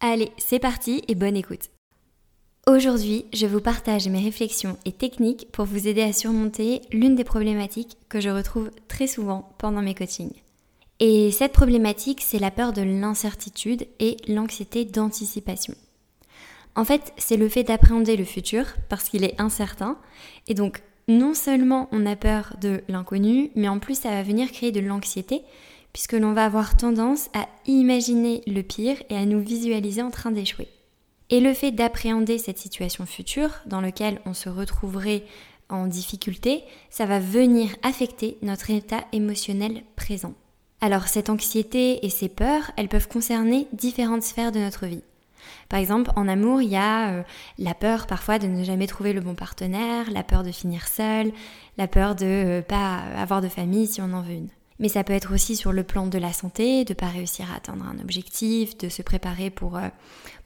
Allez, c'est parti et bonne écoute. Aujourd'hui, je vous partage mes réflexions et techniques pour vous aider à surmonter l'une des problématiques que je retrouve très souvent pendant mes coachings. Et cette problématique, c'est la peur de l'incertitude et l'anxiété d'anticipation. En fait, c'est le fait d'appréhender le futur parce qu'il est incertain. Et donc, non seulement on a peur de l'inconnu, mais en plus ça va venir créer de l'anxiété puisque l'on va avoir tendance à imaginer le pire et à nous visualiser en train d'échouer. Et le fait d'appréhender cette situation future dans laquelle on se retrouverait en difficulté, ça va venir affecter notre état émotionnel présent. Alors cette anxiété et ces peurs, elles peuvent concerner différentes sphères de notre vie. Par exemple, en amour, il y a euh, la peur parfois de ne jamais trouver le bon partenaire, la peur de finir seul, la peur de ne euh, pas avoir de famille si on en veut une. Mais ça peut être aussi sur le plan de la santé, de pas réussir à atteindre un objectif, de se préparer pour, euh,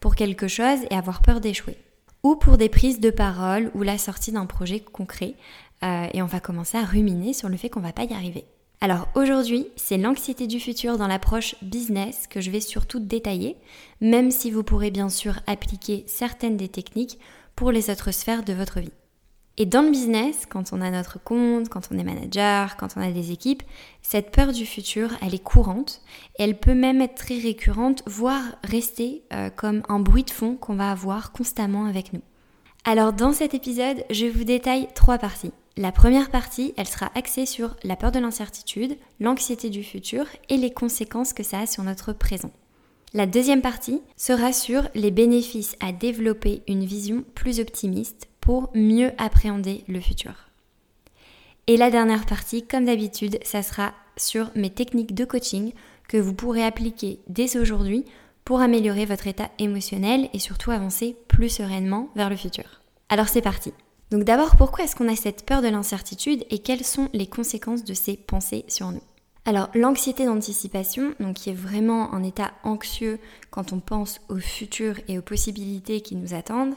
pour quelque chose et avoir peur d'échouer. Ou pour des prises de parole ou la sortie d'un projet concret. Euh, et on va commencer à ruminer sur le fait qu'on va pas y arriver. Alors aujourd'hui, c'est l'anxiété du futur dans l'approche business que je vais surtout détailler, même si vous pourrez bien sûr appliquer certaines des techniques pour les autres sphères de votre vie. Et dans le business, quand on a notre compte, quand on est manager, quand on a des équipes, cette peur du futur, elle est courante. Et elle peut même être très récurrente, voire rester euh, comme un bruit de fond qu'on va avoir constamment avec nous. Alors dans cet épisode, je vous détaille trois parties. La première partie, elle sera axée sur la peur de l'incertitude, l'anxiété du futur et les conséquences que ça a sur notre présent. La deuxième partie sera sur les bénéfices à développer une vision plus optimiste pour mieux appréhender le futur. Et la dernière partie, comme d'habitude, ça sera sur mes techniques de coaching que vous pourrez appliquer dès aujourd'hui pour améliorer votre état émotionnel et surtout avancer plus sereinement vers le futur. Alors c'est parti. Donc d'abord, pourquoi est-ce qu'on a cette peur de l'incertitude et quelles sont les conséquences de ces pensées sur nous? Alors l'anxiété d'anticipation, donc qui est vraiment un état anxieux quand on pense au futur et aux possibilités qui nous attendent,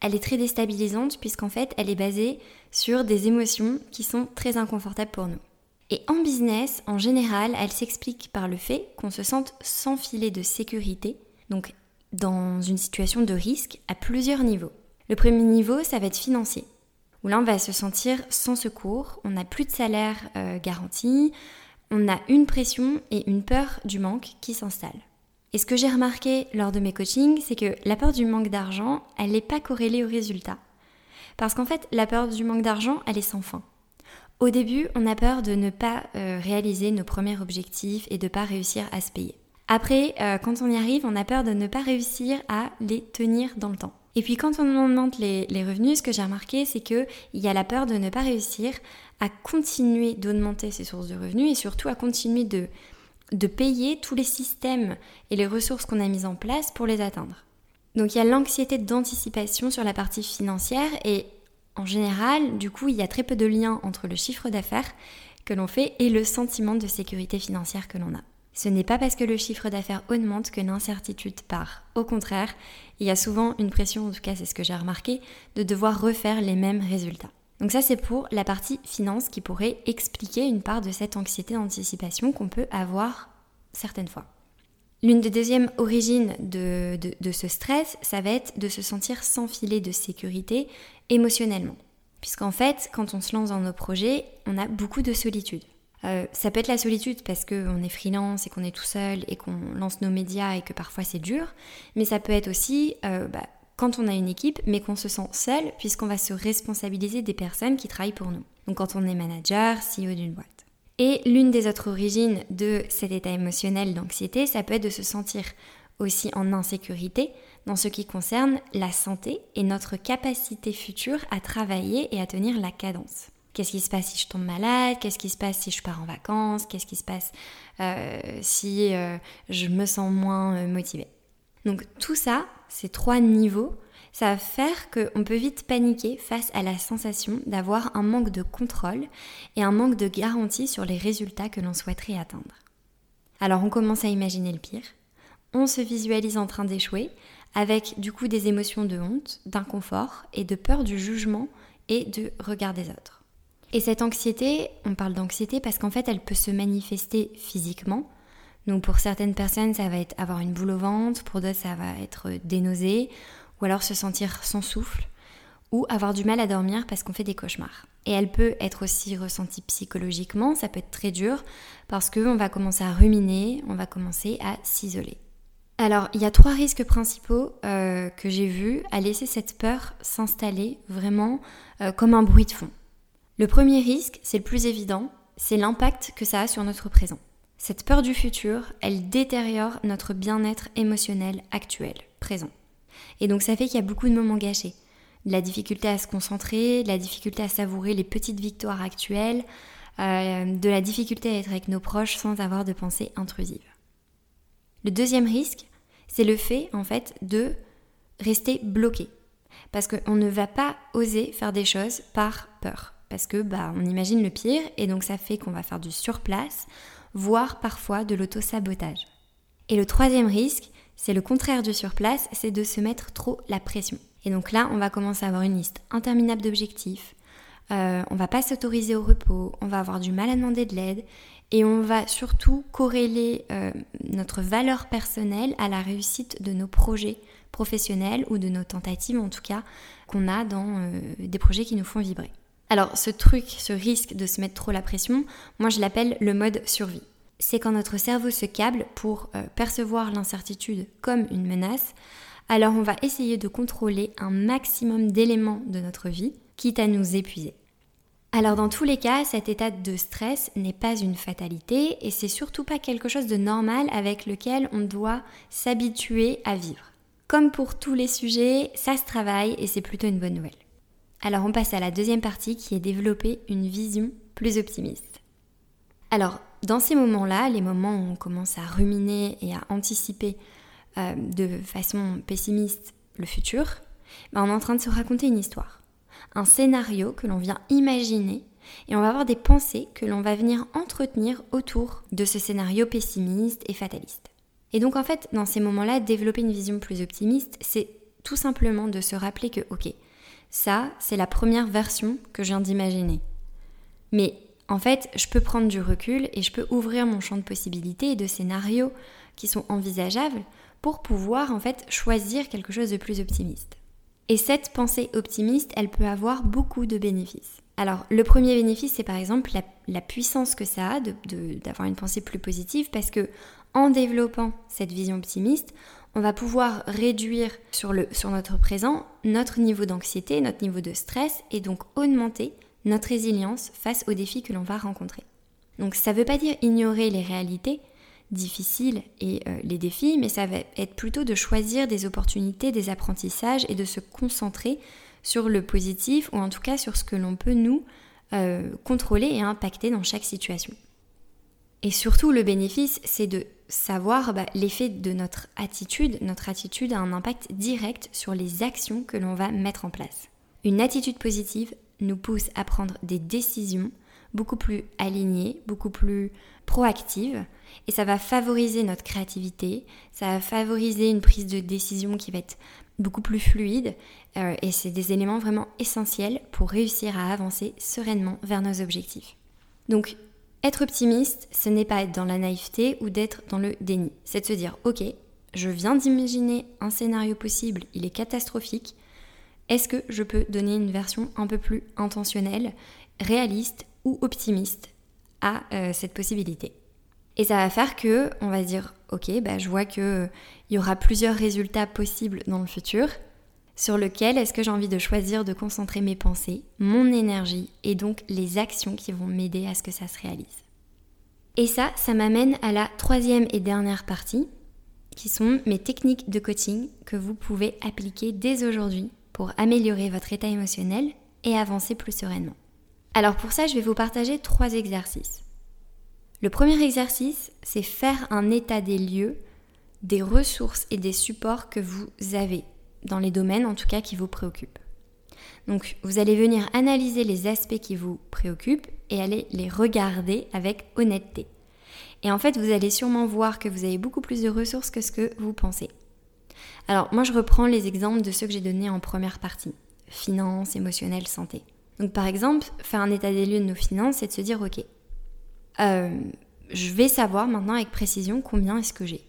elle est très déstabilisante puisqu'en fait elle est basée sur des émotions qui sont très inconfortables pour nous. Et en business, en général, elle s'explique par le fait qu'on se sente sans filet de sécurité, donc dans une situation de risque à plusieurs niveaux. Le premier niveau, ça va être financier, où là on va se sentir sans secours, on n'a plus de salaire euh, garanti, on a une pression et une peur du manque qui s'installent. Et ce que j'ai remarqué lors de mes coachings, c'est que la peur du manque d'argent, elle n'est pas corrélée au résultat. Parce qu'en fait, la peur du manque d'argent, elle est sans fin. Au début, on a peur de ne pas euh, réaliser nos premiers objectifs et de ne pas réussir à se payer. Après, euh, quand on y arrive, on a peur de ne pas réussir à les tenir dans le temps. Et puis quand on augmente les, les revenus, ce que j'ai remarqué, c'est qu'il y a la peur de ne pas réussir à continuer d'augmenter ses sources de revenus et surtout à continuer de de payer tous les systèmes et les ressources qu'on a mises en place pour les atteindre. Donc il y a l'anxiété d'anticipation sur la partie financière et en général, du coup, il y a très peu de lien entre le chiffre d'affaires que l'on fait et le sentiment de sécurité financière que l'on a. Ce n'est pas parce que le chiffre d'affaires augmente que l'incertitude part. Au contraire, il y a souvent une pression, en tout cas c'est ce que j'ai remarqué, de devoir refaire les mêmes résultats. Donc ça c'est pour la partie finance qui pourrait expliquer une part de cette anxiété d'anticipation qu'on peut avoir certaines fois. L'une des deuxièmes origines de, ce stress, ça va être de se sentir sans filet de sécurité émotionnellement. Puisqu'en fait, quand on se lance dans nos projets, on a beaucoup de solitude. Euh, ça peut être la solitude parce qu'on est freelance et qu'on est tout seul et qu'on lance nos médias et que parfois c'est dur, mais ça peut être aussi euh, bah, quand on a une équipe, mais qu'on se sent seul puisqu'on va se responsabiliser des personnes qui travaillent pour nous. Donc quand on est manager, CEO d'une boîte. Et l'une des autres origines de cet état émotionnel d'anxiété, ça peut être de se sentir aussi en insécurité dans ce qui concerne la santé et notre capacité future à travailler et à tenir la cadence. Qu'est-ce qui se passe si je tombe malade? Qu'est-ce qui se passe si je pars en vacances? Qu'est-ce qui se passe euh, si euh, je me sens moins euh, motivée? Donc tout ça, ces trois niveaux, ça va faire qu'on peut vite paniquer face à la sensation d'avoir un manque de contrôle et un manque de garantie sur les résultats que l'on souhaiterait atteindre. Alors on commence à imaginer le pire, on se visualise en train d'échouer, avec du coup des émotions de honte, d'inconfort et de peur du jugement et du regard des autres. Et cette anxiété, on parle d'anxiété parce qu'en fait elle peut se manifester physiquement. Donc pour certaines personnes ça va être avoir une boule au ventre, pour d'autres ça va être des nausées, ou alors se sentir sans souffle, ou avoir du mal à dormir parce qu'on fait des cauchemars. Et elle peut être aussi ressentie psychologiquement, ça peut être très dur parce qu'on va commencer à ruminer, on va commencer à s'isoler. Alors, il y a trois risques principaux euh, que j'ai vus à laisser cette peur s'installer vraiment euh, comme un bruit de fond. Le premier risque, c'est le plus évident, c'est l'impact que ça a sur notre présent. Cette peur du futur, elle détériore notre bien-être émotionnel actuel, présent. Et donc ça fait qu'il y a beaucoup de moments gâchés. De la difficulté à se concentrer, de la difficulté à savourer les petites victoires actuelles, euh, de la difficulté à être avec nos proches sans avoir de pensées intrusives. Le deuxième risque, c'est le fait en fait de rester bloqué. Parce qu'on ne va pas oser faire des choses par peur. Parce que bah on imagine le pire et donc ça fait qu'on va faire du surplace, voire parfois de l'auto-sabotage. Et le troisième risque, c'est le contraire du surplace, c'est de se mettre trop la pression. Et donc là, on va commencer à avoir une liste interminable d'objectifs. Euh, on va pas s'autoriser au repos, on va avoir du mal à demander de l'aide et on va surtout corréler euh, notre valeur personnelle à la réussite de nos projets professionnels ou de nos tentatives en tout cas qu'on a dans euh, des projets qui nous font vibrer. Alors ce truc, ce risque de se mettre trop la pression, moi je l'appelle le mode survie. C'est quand notre cerveau se câble pour euh, percevoir l'incertitude comme une menace, alors on va essayer de contrôler un maximum d'éléments de notre vie, quitte à nous épuiser. Alors dans tous les cas, cet état de stress n'est pas une fatalité et c'est surtout pas quelque chose de normal avec lequel on doit s'habituer à vivre. Comme pour tous les sujets, ça se travaille et c'est plutôt une bonne nouvelle. Alors on passe à la deuxième partie qui est développer une vision plus optimiste. Alors dans ces moments-là, les moments où on commence à ruminer et à anticiper euh, de façon pessimiste le futur, ben, on est en train de se raconter une histoire un scénario que l'on vient imaginer et on va avoir des pensées que l'on va venir entretenir autour de ce scénario pessimiste et fataliste. Et donc en fait, dans ces moments-là, développer une vision plus optimiste, c'est tout simplement de se rappeler que, ok, ça, c'est la première version que je viens d'imaginer. Mais en fait, je peux prendre du recul et je peux ouvrir mon champ de possibilités et de scénarios qui sont envisageables pour pouvoir en fait choisir quelque chose de plus optimiste. Et cette pensée optimiste, elle peut avoir beaucoup de bénéfices. Alors, le premier bénéfice, c'est par exemple la, puissance que ça a d'avoir une pensée plus positive parce que en développant cette vision optimiste, on va pouvoir réduire sur, notre présent notre niveau d'anxiété, notre niveau de stress et donc augmenter notre résilience face aux défis que l'on va rencontrer. Donc ça ne veut pas dire ignorer les réalités, difficiles et euh, les défis, mais ça va être plutôt de choisir des opportunités, des apprentissages et de se concentrer sur le positif ou en tout cas sur ce que l'on peut nous euh, contrôler et impacter dans chaque situation. Et surtout, le bénéfice, c'est de savoir bah, l'effet de notre attitude. Notre attitude a un impact direct sur les actions que l'on va mettre en place. Une attitude positive nous pousse à prendre des décisions beaucoup plus alignées, beaucoup plus proactives, et ça va favoriser notre créativité, ça va favoriser une prise de décision qui va être beaucoup plus fluide, euh, et c'est des éléments vraiment essentiels pour réussir à avancer sereinement vers nos objectifs. Donc, être optimiste, ce n'est pas être dans la naïveté ou d'être dans le déni, c'est de se dire, ok, je viens d'imaginer un scénario possible, il est catastrophique, est-ce que je peux donner une version un peu plus intentionnelle, réaliste ou optimiste à euh, cette possibilité? Et ça va faire que on va dire ok, bah, je vois qu'il y aura plusieurs résultats possibles dans le futur. Sur lequel est-ce que j'ai envie de choisir de concentrer mes pensées, mon énergie et donc les actions qui vont m'aider à ce que ça se réalise. Et ça, ça m'amène à la troisième et dernière partie, qui sont mes techniques de coaching que vous pouvez appliquer dès aujourd'hui pour améliorer votre état émotionnel et avancer plus sereinement. Alors pour ça, je vais vous partager trois exercices. Le premier exercice, c'est faire un état des lieux des ressources et des supports que vous avez dans les domaines en tout cas qui vous préoccupent. Donc vous allez venir analyser les aspects qui vous préoccupent et aller les regarder avec honnêteté. Et en fait, vous allez sûrement voir que vous avez beaucoup plus de ressources que ce que vous pensez. Alors moi, je reprends les exemples de ceux que j'ai donnés en première partie. Finances, émotionnel, santé. Donc par exemple, faire un état des lieux de nos finances, c'est de se dire, ok, euh, je vais savoir maintenant avec précision combien est-ce que j'ai.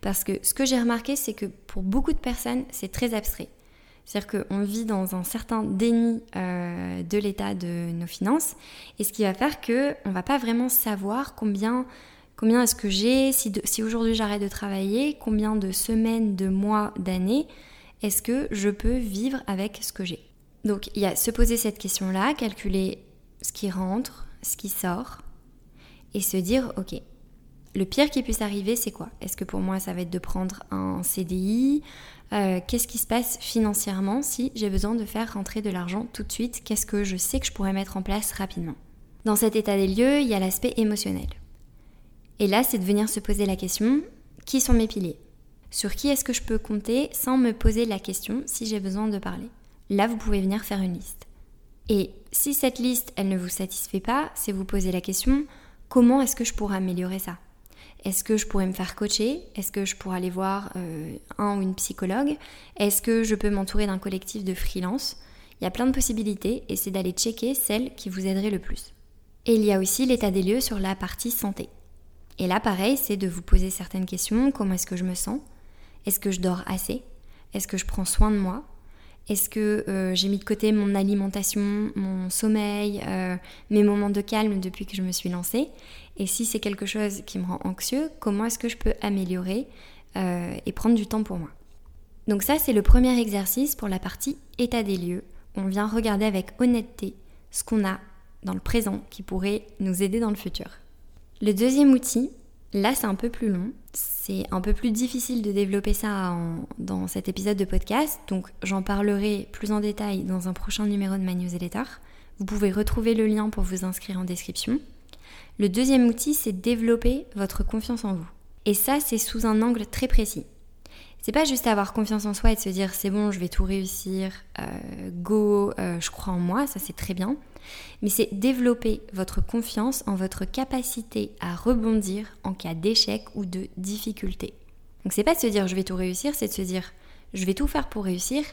Parce que ce que j'ai remarqué, c'est que pour beaucoup de personnes, c'est très abstrait. C'est-à-dire qu'on vit dans un certain déni euh, de l'état de nos finances, et ce qui va faire qu'on ne va pas vraiment savoir combien, combien est-ce que j'ai, si, si aujourd'hui j'arrête de travailler, combien de semaines, de mois, d'années, est-ce que je peux vivre avec ce que j'ai. Donc il y a se poser cette question-là, calculer ce qui rentre, ce qui sort, et se dire, ok, le pire qui puisse arriver, c'est quoi? Est-ce que pour moi, ça va être de prendre un CDI euh, Qu'est-ce qui se passe financièrement si j'ai besoin de faire rentrer de l'argent tout de suite? Qu'est-ce que je sais que je pourrais mettre en place rapidement? Dans cet état des lieux, il y a l'aspect émotionnel. Et là, c'est de venir se poser la question, qui sont mes piliers? Sur qui est-ce que je peux compter sans me poser la question si j'ai besoin de parler? Là, vous pouvez venir faire une liste. Et si cette liste, elle ne vous satisfait pas, c'est vous poser la question, comment est-ce que je pourrais améliorer ça? Est-ce que je pourrais me faire coacher? Est-ce que je pourrais aller voir euh, un ou une psychologue? Est-ce que je peux m'entourer d'un collectif de freelance? Il y a plein de possibilités et c'est d'aller checker celles qui vous aideraient le plus. Et il y a aussi l'état des lieux sur la partie santé. Et là, pareil, c'est de vous poser certaines questions. Comment est-ce que je me sens? Est-ce que je dors assez? Est-ce que je prends soin de moi? Est-ce que euh, j'ai mis de côté mon alimentation, mon sommeil, euh, mes moments de calme depuis que je me suis lancée? Et si c'est quelque chose qui me rend anxieux, comment est-ce que je peux améliorer euh, et prendre du temps pour moi? Donc ça, c'est le premier exercice pour la partie état des lieux. On vient regarder avec honnêteté ce qu'on a dans le présent qui pourrait nous aider dans le futur. Le deuxième outil, Là, c'est un peu plus long. C'est un peu plus difficile de développer ça dans cet épisode de podcast. Donc, j'en parlerai plus en détail dans un prochain numéro de ma newsletter. Vous pouvez retrouver le lien pour vous inscrire en description. Le deuxième outil, c'est développer votre confiance en vous. Et ça, c'est sous un angle très précis. C'est pas juste avoir confiance en soi et de se dire c'est bon, je vais tout réussir, euh, go, euh, je crois en moi, ça c'est très bien mais c'est développer votre confiance en votre capacité à rebondir en cas d'échec ou de difficulté. Donc c'est pas de se dire je vais tout réussir, c'est de se dire je vais tout faire pour réussir,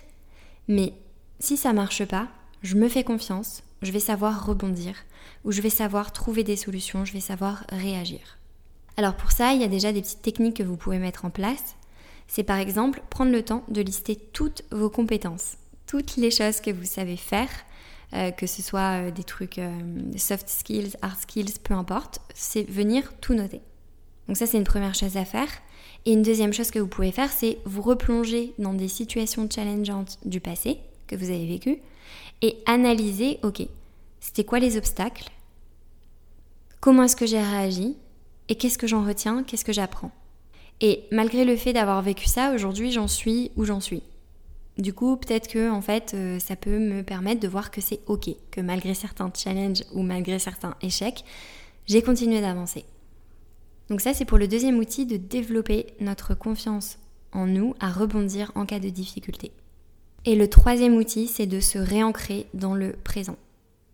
mais si ça marche pas, je me fais confiance, je vais savoir rebondir ou je vais savoir trouver des solutions, je vais savoir réagir. Alors pour ça, il y a déjà des petites techniques que vous pouvez mettre en place. C'est par exemple prendre le temps de lister toutes vos compétences, toutes les choses que vous savez faire euh, que ce soit euh, des trucs euh, soft skills, hard skills, peu importe, c'est venir tout noter. Donc ça c'est une première chose à faire. Et une deuxième chose que vous pouvez faire, c'est vous replonger dans des situations challengeantes du passé que vous avez vécues et analyser, ok, c'était quoi les obstacles? Comment est-ce que j'ai réagi? Et qu'est-ce que j'en retiens? Qu'est-ce que j'apprends? Et malgré le fait d'avoir vécu ça, aujourd'hui j'en suis où j'en suis. Du coup, peut-être que en fait, euh, ça peut me permettre de voir que c'est ok, que malgré certains challenges ou malgré certains échecs, j'ai continué d'avancer. Donc ça, c'est pour le deuxième outil de développer notre confiance en nous à rebondir en cas de difficulté. Et le troisième outil, c'est de se réancrer dans le présent.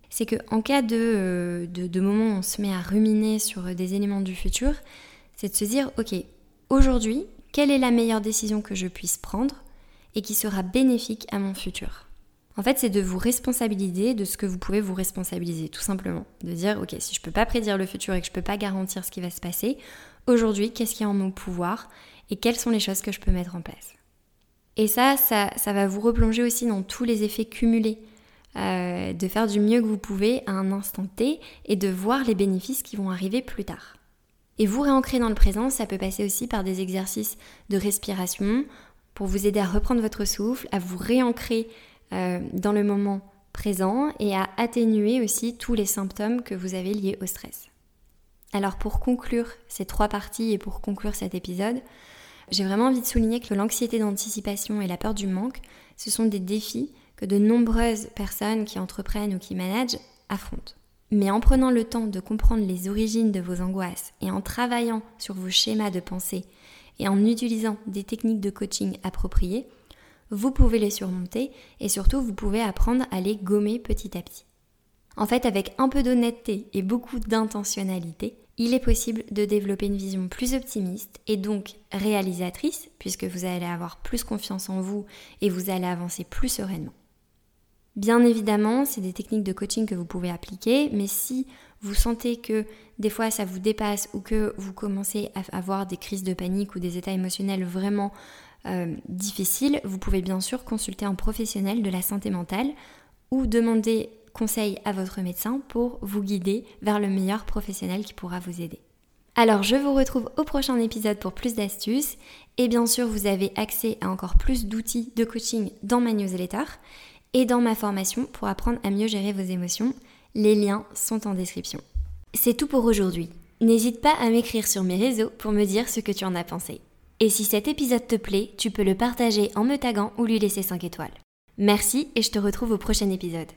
C'est que en cas de, euh, de, de moment où on se met à ruminer sur des éléments du futur, c'est de se dire, ok, aujourd'hui, quelle est la meilleure décision que je puisse prendre et qui sera bénéfique à mon futur? En fait, c'est de vous responsabiliser de ce que vous pouvez vous responsabiliser, tout simplement. De dire, ok, si je peux pas prédire le futur et que je ne peux pas garantir ce qui va se passer, aujourd'hui, qu'est-ce qui est en mon pouvoir et quelles sont les choses que je peux mettre en place? Et ça, ça, va vous replonger aussi dans tous les effets cumulés. Euh, de faire du mieux que vous pouvez à un instant T et de voir les bénéfices qui vont arriver plus tard. Et vous réancrer dans le présent, ça peut passer aussi par des exercices de respiration pour vous aider à reprendre votre souffle, à vous réancrer euh, dans le moment présent et à atténuer aussi tous les symptômes que vous avez liés au stress. Alors pour conclure ces trois parties et pour conclure cet épisode, j'ai vraiment envie de souligner que l'anxiété d'anticipation et la peur du manque, ce sont des défis que de nombreuses personnes qui entreprennent ou qui managent affrontent. Mais en prenant le temps de comprendre les origines de vos angoisses et en travaillant sur vos schémas de pensée et en utilisant des techniques de coaching appropriées, vous pouvez les surmonter et surtout vous pouvez apprendre à les gommer petit à petit. En fait, avec un peu d'honnêteté et beaucoup d'intentionnalité, il est possible de développer une vision plus optimiste et donc réalisatrice, puisque vous allez avoir plus confiance en vous et vous allez avancer plus sereinement. Bien évidemment, c'est des techniques de coaching que vous pouvez appliquer, mais si vous sentez que des fois ça vous dépasse ou que vous commencez à avoir des crises de panique ou des états émotionnels vraiment euh, difficiles, vous pouvez bien sûr consulter un professionnel de la santé mentale ou demander conseil à votre médecin pour vous guider vers le meilleur professionnel qui pourra vous aider. Alors je vous retrouve au prochain épisode pour plus d'astuces et bien sûr vous avez accès à encore plus d'outils de coaching dans ma newsletter et dans ma formation pour apprendre à mieux gérer vos émotions. Les liens sont en description. C'est tout pour aujourd'hui. N'hésite pas à m'écrire sur mes réseaux pour me dire ce que tu en as pensé. Et si cet épisode te plaît, tu peux le partager en me taguant ou lui laisser 5 étoiles. Merci et je te retrouve au prochain épisode.